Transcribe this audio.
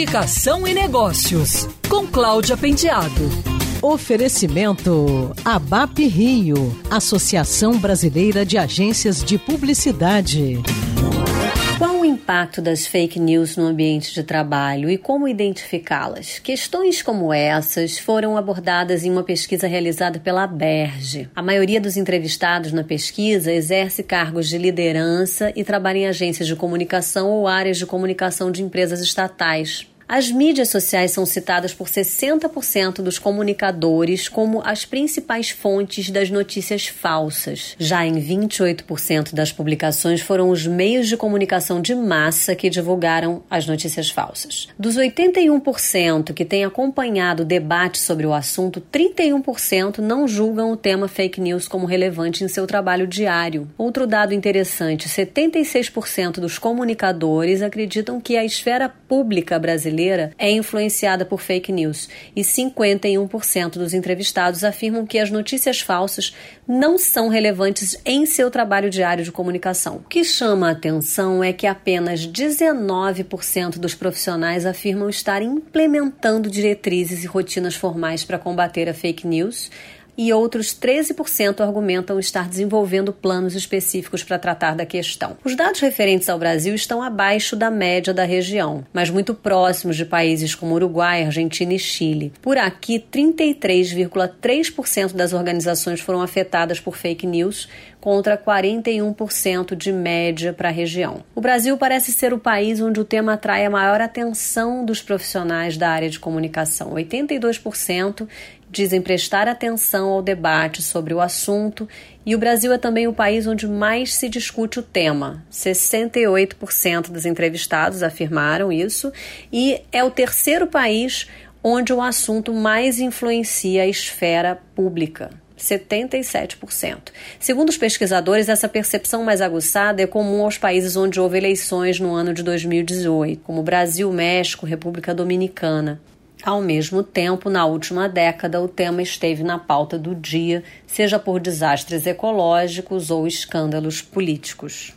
Comunicação e Negócios, com Cláudia Penteado. Oferecimento ABAP Rio, Associação Brasileira de Agências de Publicidade. Qual o impacto das fake news no ambiente de trabalho e como identificá-las? Questões como essas foram abordadas em uma pesquisa realizada pela Berge. A maioria dos entrevistados na pesquisa exerce cargos de liderança e trabalha em agências de comunicação ou áreas de comunicação de empresas estatais. As mídias sociais são citadas por 60% dos comunicadores como as principais fontes das notícias falsas. Já em 28% das publicações foram os meios de comunicação de massa que divulgaram as notícias falsas. Dos 81% que têm acompanhado o debate sobre o assunto, 31% não julgam o tema fake news como relevante em seu trabalho diário. Outro dado interessante: 76% dos comunicadores acreditam que a esfera pública brasileira brasileira é influenciada por fake news e 51% dos entrevistados afirmam que as notícias falsas não são relevantes em seu trabalho diário de comunicação. O que chama a atenção é que apenas 19% dos profissionais afirmam estar implementando diretrizes e rotinas formais para combater a fake news e outros 13% argumentam estar desenvolvendo planos específicos para tratar da questão. Os dados referentes ao Brasil estão abaixo da média da região, mas muito próximos de países como Uruguai, Argentina e Chile. Por aqui, 33,3% das organizações foram afetadas por fake news, contra 41% de média para a região. O Brasil parece ser o país onde o tema atrai a maior atenção dos profissionais da área de comunicação. 82% dizem prestar atenção ao debate sobre o assunto e o Brasil é também o país onde mais se discute o tema. 68% dos entrevistados afirmaram isso e é o terceiro país onde o assunto mais influencia a esfera pública. 77%. Segundo os pesquisadores, essa percepção mais aguçada é comum aos países onde houve eleições no ano de 2018, como Brasil, México, República Dominicana. Ao mesmo tempo, na última década, o tema esteve na pauta do dia, seja por desastres ecológicos ou escândalos políticos.